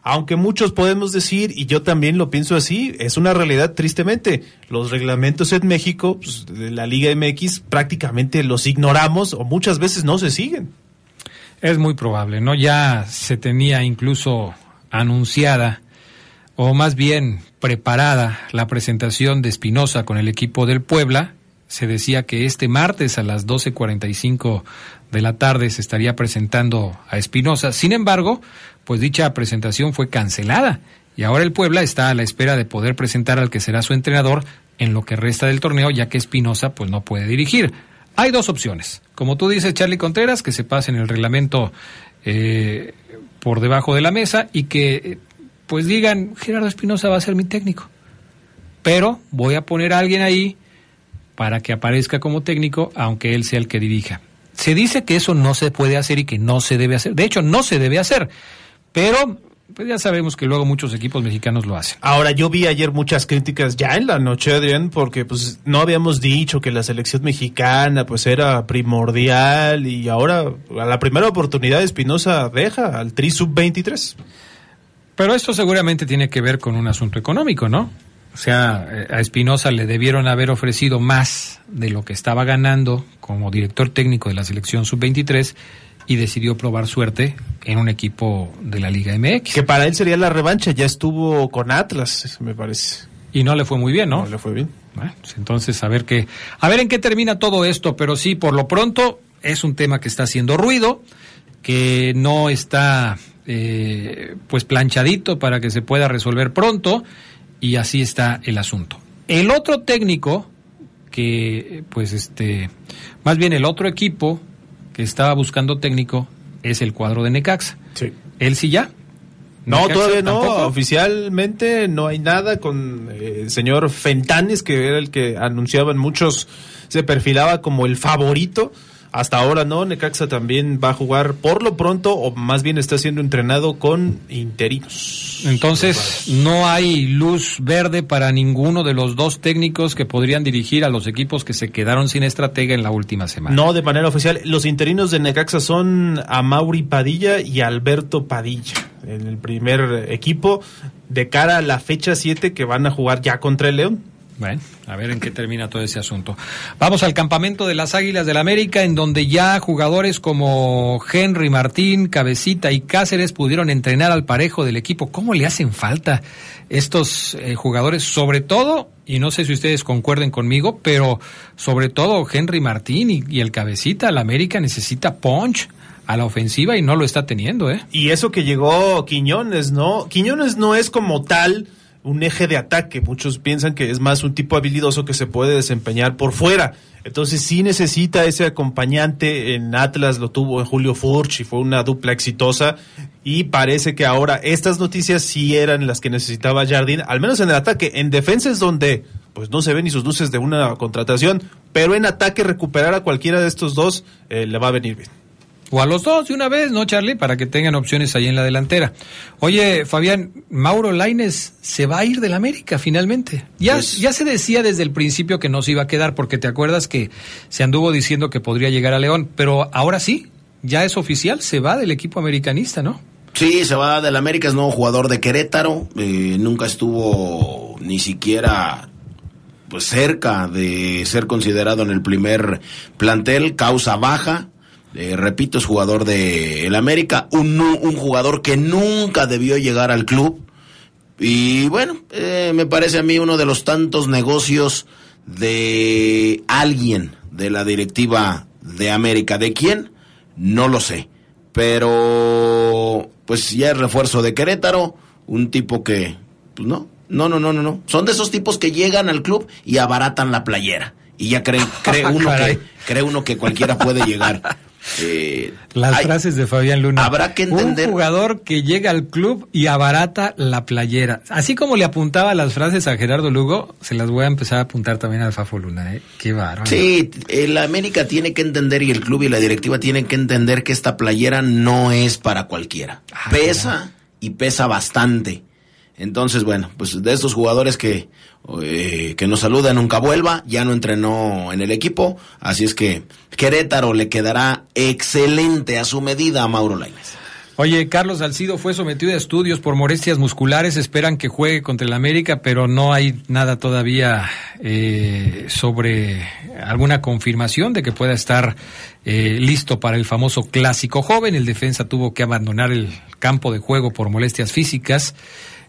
aunque muchos podemos decir, y yo también lo pienso así, es una realidad tristemente. Los reglamentos en México, pues, de la Liga MX, prácticamente los ignoramos o muchas veces no se siguen. Es muy probable, ¿no? Ya se tenía incluso anunciada, o más bien preparada, la presentación de Espinosa con el equipo del Puebla. Se decía que este martes a las 12.45 de la tarde se estaría presentando a Espinosa. Sin embargo, pues dicha presentación fue cancelada y ahora el Puebla está a la espera de poder presentar al que será su entrenador en lo que resta del torneo, ya que Espinosa pues no puede dirigir. Hay dos opciones. Como tú dices, Charlie Contreras, que se pase en el reglamento eh, por debajo de la mesa y que eh, pues digan, Gerardo Espinosa va a ser mi técnico. Pero voy a poner a alguien ahí para que aparezca como técnico, aunque él sea el que dirija. Se dice que eso no se puede hacer y que no se debe hacer. De hecho, no se debe hacer. Pero pues ya sabemos que luego muchos equipos mexicanos lo hacen. Ahora, yo vi ayer muchas críticas ya en la noche, Adrián, porque pues no habíamos dicho que la selección mexicana pues era primordial y ahora a la primera oportunidad Espinosa deja al Tri Sub-23. Pero esto seguramente tiene que ver con un asunto económico, ¿no? O sea, eh, a Espinosa le debieron haber ofrecido más de lo que estaba ganando como director técnico de la selección sub-23 y decidió probar suerte en un equipo de la Liga MX. Que para él sería la revancha, ya estuvo con Atlas, me parece. Y no le fue muy bien, ¿no? No le fue bien. Bueno, pues entonces a ver qué, a ver en qué termina todo esto, pero sí, por lo pronto es un tema que está haciendo ruido, que no está eh, pues planchadito para que se pueda resolver pronto y así está el asunto. El otro técnico que pues este más bien el otro equipo que estaba buscando técnico es el cuadro de Necaxa. Sí. Él sí ya. No, Necaxa todavía no. tampoco. Oficialmente no hay nada con eh, el señor Fentanes, que era el que anunciaban muchos, se perfilaba como el favorito. Hasta ahora no, Necaxa también va a jugar por lo pronto, o más bien está siendo entrenado con interinos. Entonces, no hay luz verde para ninguno de los dos técnicos que podrían dirigir a los equipos que se quedaron sin estratega en la última semana. No de manera oficial. Los interinos de Necaxa son a Mauri Padilla y Alberto Padilla. en el primer equipo de cara a la fecha 7 que van a jugar ya contra el León. Bueno, a ver en qué termina todo ese asunto. Vamos al campamento de las Águilas del América, en donde ya jugadores como Henry Martín, Cabecita y Cáceres pudieron entrenar al parejo del equipo. ¿Cómo le hacen falta estos eh, jugadores? Sobre todo, y no sé si ustedes concuerden conmigo, pero sobre todo Henry Martín y, y el Cabecita, el América necesita punch a la ofensiva y no lo está teniendo, ¿eh? Y eso que llegó Quiñones, ¿no? Quiñones no es como tal un eje de ataque. Muchos piensan que es más un tipo habilidoso que se puede desempeñar por fuera. Entonces sí necesita ese acompañante. En Atlas lo tuvo en Julio Furch y fue una dupla exitosa. Y parece que ahora estas noticias sí eran las que necesitaba Jardín, al menos en el ataque. En defensa es donde pues no se ven ni sus luces de una contratación, pero en ataque recuperar a cualquiera de estos dos eh, le va a venir bien. O a los dos de una vez, ¿no, Charlie? Para que tengan opciones ahí en la delantera. Oye, Fabián, Mauro Laines se va a ir del América finalmente. Ya, Pues- ya se decía desde el principio que no se iba a quedar, porque te acuerdas que se anduvo diciendo que podría llegar a León, pero ahora sí, ya es oficial, se va del equipo americanista, ¿no? Sí, se va del América, es nuevo jugador de Querétaro. eh, nunca estuvo ni siquiera pues cerca de ser considerado en el primer plantel, causa baja. Eh, repito, es jugador de el América, un, un jugador que nunca debió llegar al club. Y bueno, eh, me parece a mí uno de los tantos negocios de alguien de la directiva de América. ¿De quién? No lo sé. Pero pues ya es refuerzo de Querétaro, un tipo que, pues no, no, no, no, no, no. Son de esos tipos que llegan al club y abaratan la playera. Y ya cree, cree uno Caray. que, cree uno que cualquiera puede llegar. Eh, Las hay- frases de Fabián Luna. Habrá que entender- Un jugador que llega al club y abarata la playera. Así como le apuntaba las frases a Gerardo Lugo, se las voy a empezar a apuntar también al Fafo Luna, ¿eh? Qué bárbaro. Sí, el América tiene que entender y el club y la directiva tienen que entender que esta playera no es para cualquiera. Ah, pesa y pesa bastante. Entonces, bueno, pues de estos jugadores que, eh, que nos saluda nunca vuelva, ya no entrenó en el equipo, así es que Querétaro le quedará excelente a su medida a Mauro Lainez. Oye, Carlos Salcido fue sometido a estudios por molestias musculares. Esperan que juegue contra el América, pero no hay nada todavía eh, sobre alguna confirmación de que pueda estar eh, listo para el famoso clásico joven. El defensa tuvo que abandonar el campo de juego por molestias físicas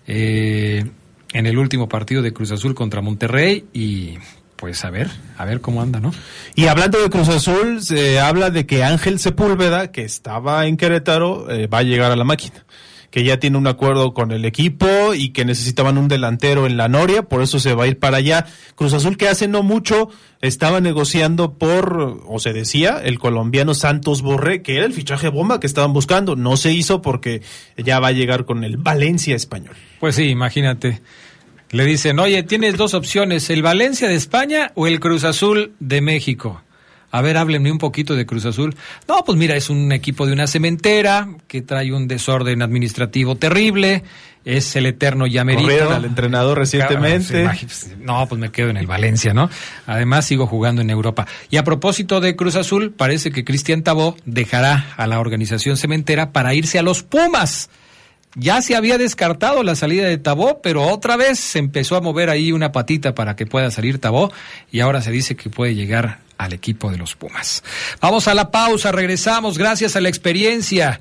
eh, en el último partido de Cruz Azul contra Monterrey y pues a ver, a ver cómo anda, ¿no? Y hablando de Cruz Azul, se habla de que Ángel Sepúlveda, que estaba en Querétaro, eh, va a llegar a la máquina. Que ya tiene un acuerdo con el equipo y que necesitaban un delantero en la Noria, por eso se va a ir para allá. Cruz Azul, que hace no mucho estaba negociando por, o se decía, el colombiano Santos Borré, que era el fichaje bomba que estaban buscando. No se hizo porque ya va a llegar con el Valencia español. Pues sí, imagínate. Le dicen, oye, tienes dos opciones, el Valencia de España o el Cruz Azul de México. A ver, háblenme un poquito de Cruz Azul. No, pues mira, es un equipo de una cementera que trae un desorden administrativo terrible. Es el eterno llamerito. Al entrenador recientemente. No, pues me quedo en el Valencia, ¿no? Además sigo jugando en Europa. Y a propósito de Cruz Azul, parece que Cristian Tabó dejará a la organización cementera para irse a los Pumas. Ya se había descartado la salida de Tabó, pero otra vez se empezó a mover ahí una patita para que pueda salir Tabó y ahora se dice que puede llegar al equipo de los Pumas. Vamos a la pausa, regresamos gracias a la experiencia,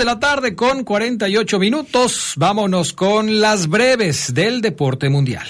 De la tarde con 48 minutos. Vámonos con las breves del deporte mundial.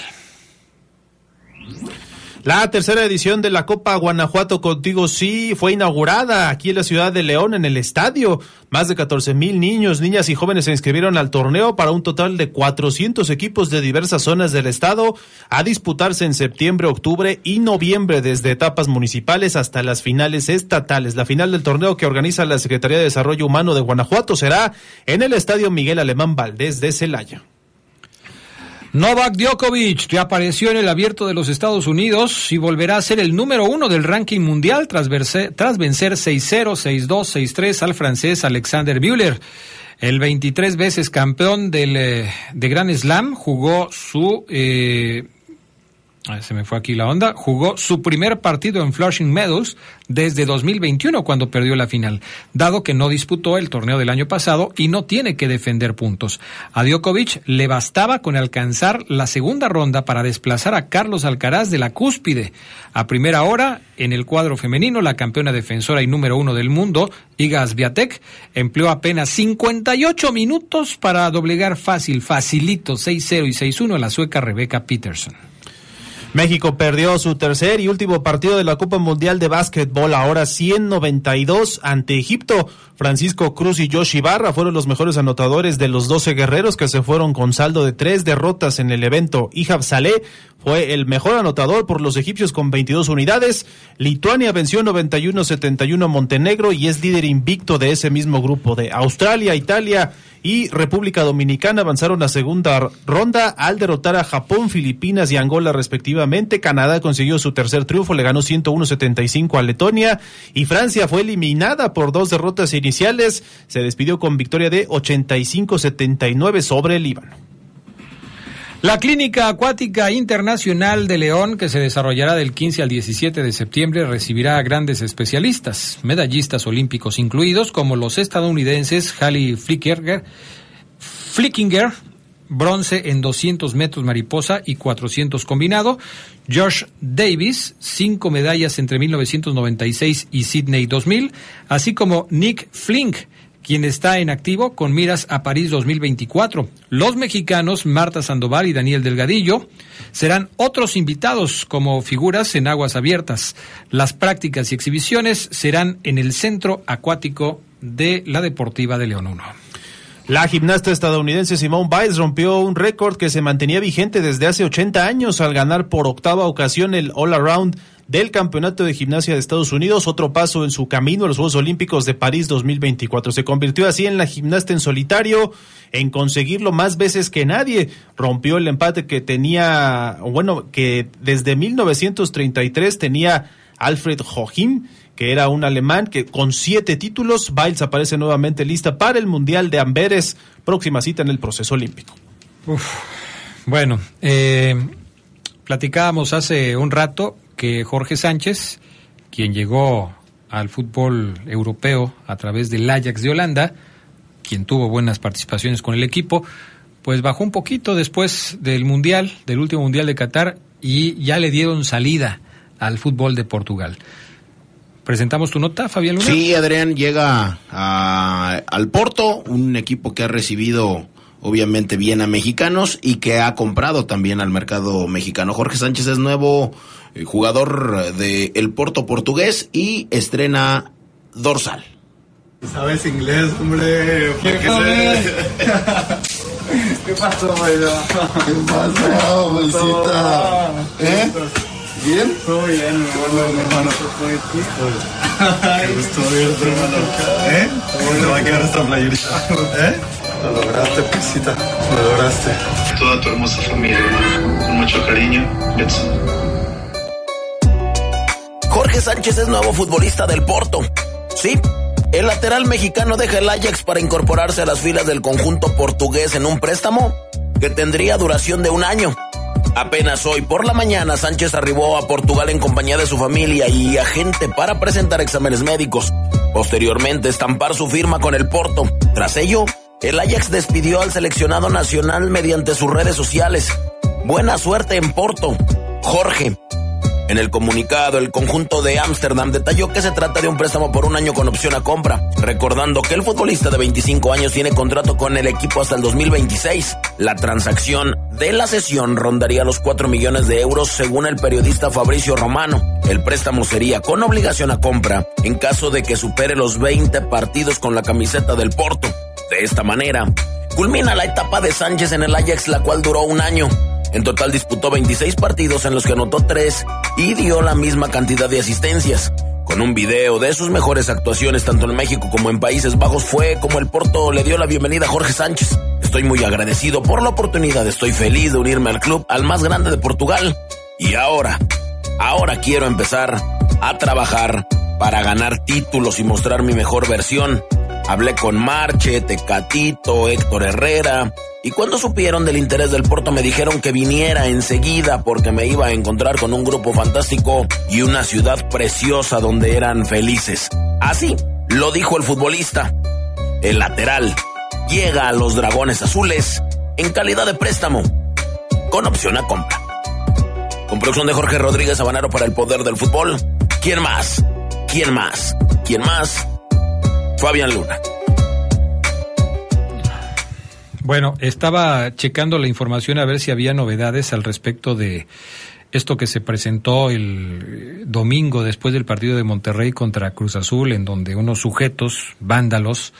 La tercera edición de la Copa Guanajuato Contigo Sí fue inaugurada aquí en la ciudad de León, en el estadio. Más de 14 mil niños, niñas y jóvenes se inscribieron al torneo para un total de 400 equipos de diversas zonas del estado a disputarse en septiembre, octubre y noviembre desde etapas municipales hasta las finales estatales. La final del torneo que organiza la Secretaría de Desarrollo Humano de Guanajuato será en el estadio Miguel Alemán Valdés de Celaya. Novak Djokovic reapareció en el abierto de los Estados Unidos y volverá a ser el número uno del ranking mundial tras, tras vencer 6-0, 6-2, 6-3 al francés Alexander Bühler. El 23 veces campeón del, eh, de Grand Slam jugó su eh, se me fue aquí la onda, jugó su primer partido en Flushing Meadows desde 2021 cuando perdió la final, dado que no disputó el torneo del año pasado y no tiene que defender puntos. A Djokovic le bastaba con alcanzar la segunda ronda para desplazar a Carlos Alcaraz de la cúspide. A primera hora, en el cuadro femenino, la campeona defensora y número uno del mundo, Iga Swiatek, empleó apenas 58 minutos para doblegar fácil, facilito 6-0 y 6-1 a la sueca Rebecca Peterson. México perdió su tercer y último partido de la Copa Mundial de Básquetbol, ahora 192 ante Egipto. Francisco Cruz y Josh Barra fueron los mejores anotadores de los 12 guerreros que se fueron con saldo de tres derrotas en el evento. Ihab Saleh fue el mejor anotador por los egipcios con 22 unidades. Lituania venció 91-71 a Montenegro y es líder invicto de ese mismo grupo de Australia, Italia y República Dominicana avanzaron a segunda ronda al derrotar a Japón, Filipinas y Angola respectivamente. Canadá consiguió su tercer triunfo, le ganó 101-75 a Letonia y Francia fue eliminada por dos derrotas iniciales. Se despidió con victoria de 85-79 sobre el Líbano. La Clínica Acuática Internacional de León, que se desarrollará del 15 al 17 de septiembre, recibirá a grandes especialistas, medallistas olímpicos incluidos, como los estadounidenses Hallie Flickinger, Flickinger bronce en 200 metros mariposa y 400 combinado. Josh Davis, cinco medallas entre 1996 y Sydney 2000, así como Nick Flink, quien está en activo con miras a París 2024. Los mexicanos Marta Sandoval y Daniel Delgadillo serán otros invitados como figuras en aguas abiertas. Las prácticas y exhibiciones serán en el Centro Acuático de la Deportiva de León 1. La gimnasta estadounidense Simone Biles rompió un récord que se mantenía vigente desde hace 80 años al ganar por octava ocasión el All Around del Campeonato de Gimnasia de Estados Unidos, otro paso en su camino a los Juegos Olímpicos de París 2024. Se convirtió así en la gimnasta en solitario en conseguirlo más veces que nadie. Rompió el empate que tenía, bueno, que desde 1933 tenía Alfred Joachim, que era un alemán que con siete títulos, Biles aparece nuevamente lista para el Mundial de Amberes, próxima cita en el proceso olímpico. Bueno, eh, platicábamos hace un rato que Jorge Sánchez, quien llegó al fútbol europeo a través del Ajax de Holanda, quien tuvo buenas participaciones con el equipo, pues bajó un poquito después del Mundial, del último Mundial de Qatar, y ya le dieron salida al fútbol de Portugal. ¿Presentamos tu nota, Fabián Luna? Sí, Adrián llega al Porto, un equipo que ha recibido obviamente bien a mexicanos y que ha comprado también al mercado mexicano. Jorge Sánchez es nuevo jugador de el Porto portugués y estrena dorsal. ¿Sabes inglés, hombre? ¿Qué, ¿Qué pasó, ¿Qué pasó, bolsita? ¿Eh? ¿Bien? Todo bien, mi hermano. Qué gusto verte, hermano. ¿Eh? ¿Cómo te va a quedar esta playerita? ¿Eh? Lo lograste, pesita. Lo lograste. Toda tu hermosa familia, hermano. Con mucho cariño. Betson. Sánchez es nuevo futbolista del Porto. Sí, el lateral mexicano deja el Ajax para incorporarse a las filas del conjunto portugués en un préstamo que tendría duración de un año. Apenas hoy por la mañana Sánchez arribó a Portugal en compañía de su familia y agente para presentar exámenes médicos. Posteriormente estampar su firma con el Porto. Tras ello, el Ajax despidió al seleccionado nacional mediante sus redes sociales. Buena suerte en Porto. Jorge, En el comunicado, el conjunto de Ámsterdam detalló que se trata de un préstamo por un año con opción a compra, recordando que el futbolista de 25 años tiene contrato con el equipo hasta el 2026. La transacción de la sesión rondaría los 4 millones de euros según el periodista Fabricio Romano. El préstamo sería con obligación a compra en caso de que supere los 20 partidos con la camiseta del Porto. De esta manera, culmina la etapa de Sánchez en el Ajax, la cual duró un año. En total disputó 26 partidos en los que anotó 3 y dio la misma cantidad de asistencias. Con un video de sus mejores actuaciones tanto en México como en Países Bajos fue como el Porto le dio la bienvenida a Jorge Sánchez. Estoy muy agradecido por la oportunidad, estoy feliz de unirme al club, al más grande de Portugal. Y ahora, ahora quiero empezar a trabajar para ganar títulos y mostrar mi mejor versión. Hablé con Marche, Tecatito, Héctor Herrera, y cuando supieron del interés del Porto me dijeron que viniera enseguida porque me iba a encontrar con un grupo fantástico y una ciudad preciosa donde eran felices. Así lo dijo el futbolista. El lateral llega a los Dragones Azules en calidad de préstamo, con opción a compra. Con producción de Jorge Rodríguez Habanero para el poder del fútbol. ¿Quién más? ¿Quién más? ¿Quién más? Fabián Luna. Bueno, estaba checando la información a ver si había novedades al respecto de esto que se presentó el domingo después del partido de Monterrey contra Cruz Azul, en donde unos sujetos, vándalos,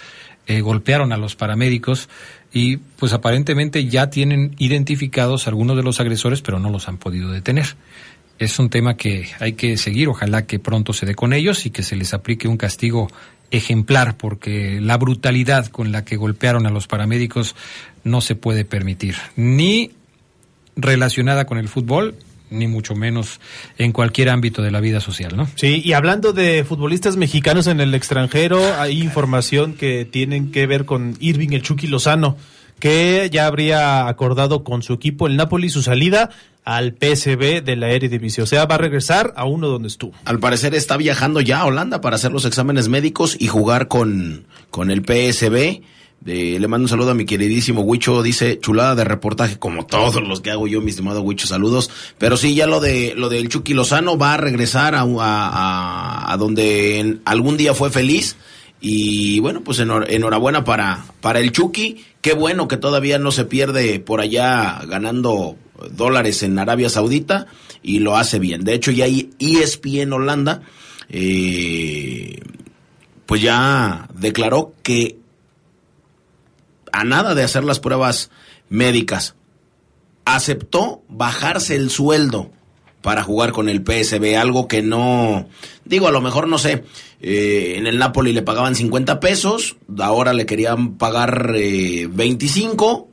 eh, golpearon a los paramédicos y pues aparentemente ya tienen identificados algunos de los agresores, pero no los han podido detener. Es un tema que hay que seguir, ojalá que pronto se dé con ellos y que se les aplique un castigo ejemplar, porque la brutalidad con la que golpearon a los paramédicos no se puede permitir, ni relacionada con el fútbol, ni mucho menos en cualquier ámbito de la vida social, ¿no? Sí, y hablando de futbolistas mexicanos en el extranjero, hay información que tienen que ver con Irving el Chucky Lozano, que ya habría acordado con su equipo el Napoli su salida al PSB de la Eredivisie. O sea, va a regresar a uno donde estuvo. Al parecer está viajando ya a Holanda para hacer los exámenes médicos y jugar con, con el PSB. De, le mando un saludo a mi queridísimo Huicho, dice chulada de reportaje, como todos los que hago yo, mi estimado Huicho, saludos. Pero sí, ya lo de lo del Chucky Lozano va a regresar a, a, donde algún día fue feliz. Y bueno, pues enhor, enhorabuena para, para el Chucky. Qué bueno que todavía no se pierde por allá ganando dólares en Arabia Saudita y lo hace bien. De hecho, ya ESPN Holanda, eh, pues ya declaró que a nada de hacer las pruebas médicas, aceptó bajarse el sueldo para jugar con el PSB, algo que no, digo, a lo mejor no sé, eh, en el Napoli le pagaban 50 pesos, ahora le querían pagar eh, 25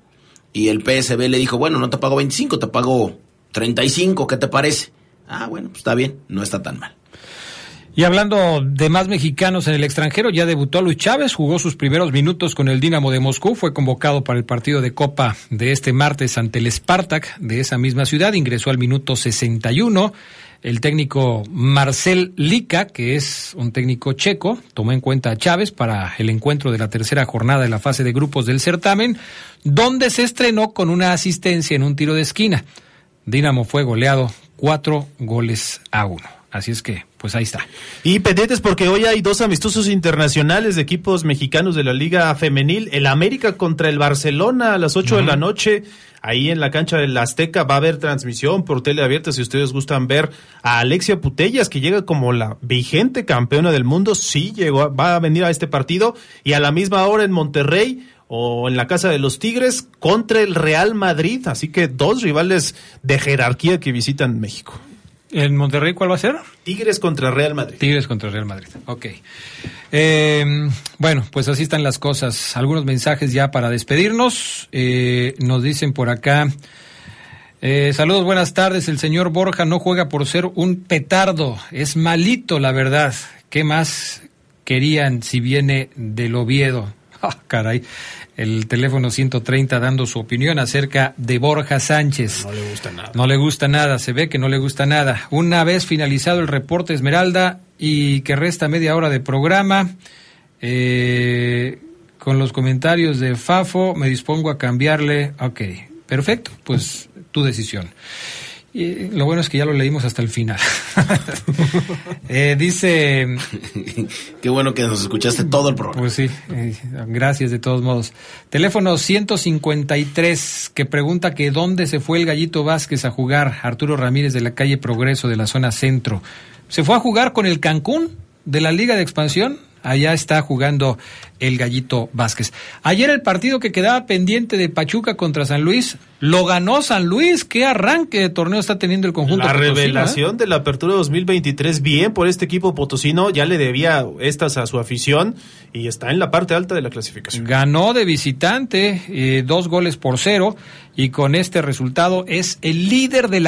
y el PSB le dijo, bueno, no te pago 25, te pago 35, ¿qué te parece? Ah, bueno, pues está bien, no está tan mal. Y hablando de más mexicanos en el extranjero, ya debutó Luis Chávez, jugó sus primeros minutos con el Dinamo de Moscú, fue convocado para el partido de Copa de este martes ante el Spartak de esa misma ciudad, ingresó al minuto 61. El técnico Marcel Lica, que es un técnico checo, tomó en cuenta a Chávez para el encuentro de la tercera jornada de la fase de grupos del certamen, donde se estrenó con una asistencia en un tiro de esquina. Dinamo fue goleado cuatro goles a uno. Así es que, pues ahí está. Y pendientes porque hoy hay dos amistosos internacionales de equipos mexicanos de la Liga Femenil. El América contra el Barcelona a las 8 uh -huh. de la noche. Ahí en la cancha del Azteca va a haber transmisión por tele abierta si ustedes gustan ver a Alexia Putellas, que llega como la vigente campeona del mundo. Sí, llegó, va a venir a este partido. Y a la misma hora en Monterrey o en la casa de los Tigres contra el Real Madrid. Así que dos rivales de jerarquía que visitan México. ¿En Monterrey cuál va a ser? Tigres contra Real Madrid. Tigres contra Real Madrid, ok. Eh, bueno, pues así están las cosas. Algunos mensajes ya para despedirnos. Eh, nos dicen por acá. Eh, saludos, buenas tardes. El señor Borja no juega por ser un petardo. Es malito, la verdad. ¿Qué más querían si viene del Oviedo? Oh, caray el teléfono 130 dando su opinión acerca de Borja Sánchez. No le gusta nada. No le gusta nada, se ve que no le gusta nada. Una vez finalizado el reporte Esmeralda y que resta media hora de programa, eh, con los comentarios de Fafo me dispongo a cambiarle. Ok, perfecto, pues tu decisión. Y lo bueno es que ya lo leímos hasta el final. Eh, dice... Qué bueno que nos escuchaste todo el programa. Pues sí, eh, gracias de todos modos. Teléfono 153 que pregunta que dónde se fue el Gallito Vázquez a jugar, Arturo Ramírez de la calle Progreso de la zona centro. Se fue a jugar con el Cancún de la Liga de Expansión. Allá está jugando el Gallito Vázquez. Ayer el partido que quedaba pendiente de Pachuca contra San Luis, lo ganó San Luis. ¿Qué arranque de torneo está teniendo el conjunto? La potosino, revelación eh? de la apertura 2023, bien por este equipo potosino, ya le debía estas a su afición y está en la parte alta de la clasificación. Ganó de visitante, eh, dos goles por cero, y con este resultado es el líder de la